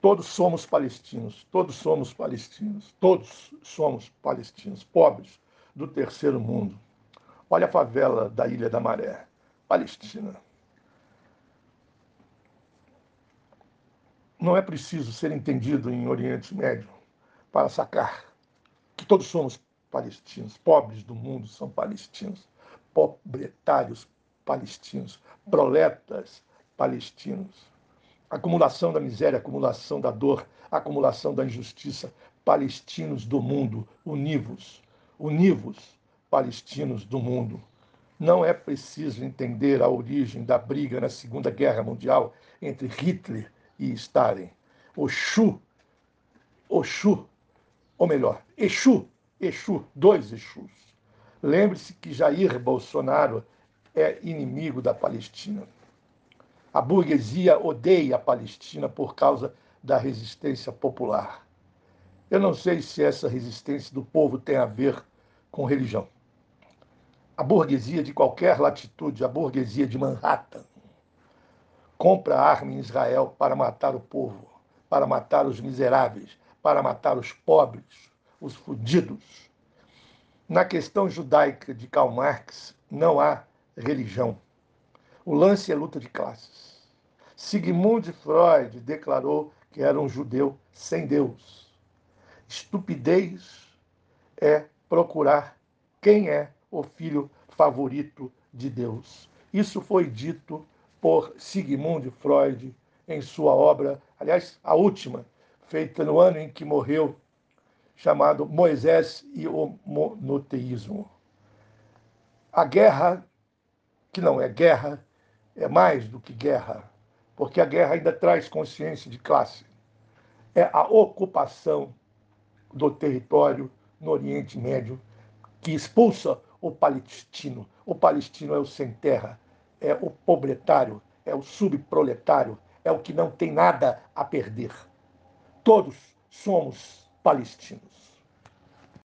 Todos somos palestinos, todos somos palestinos, todos somos palestinos, pobres do terceiro mundo. Olha a favela da Ilha da Maré, Palestina. Não é preciso ser entendido em Oriente Médio para sacar que todos somos palestinos, pobres do mundo são palestinos, pobretários palestinos, proletas palestinos acumulação da miséria, acumulação da dor, acumulação da injustiça. Palestinos do mundo, univos, univos, palestinos do mundo. Não é preciso entender a origem da briga na Segunda Guerra Mundial entre Hitler e Stalin. Oxu, Oxu, ou melhor, Exu, Exu, dois Exus. Lembre-se que Jair Bolsonaro é inimigo da Palestina. A burguesia odeia a Palestina por causa da resistência popular. Eu não sei se essa resistência do povo tem a ver com religião. A burguesia de qualquer latitude, a burguesia de Manhattan, compra arma em Israel para matar o povo, para matar os miseráveis, para matar os pobres, os fudidos. Na questão judaica de Karl Marx, não há religião. O lance é luta de classes. Sigmund Freud declarou que era um judeu sem Deus. Estupidez é procurar quem é o filho favorito de Deus. Isso foi dito por Sigmund Freud em sua obra, aliás, a última, feita no ano em que morreu, chamado Moisés e o monoteísmo. A guerra, que não é guerra, é mais do que guerra, porque a guerra ainda traz consciência de classe. É a ocupação do território no Oriente Médio que expulsa o palestino. O palestino é o sem terra, é o pobretário, é o subproletário, é o que não tem nada a perder. Todos somos palestinos.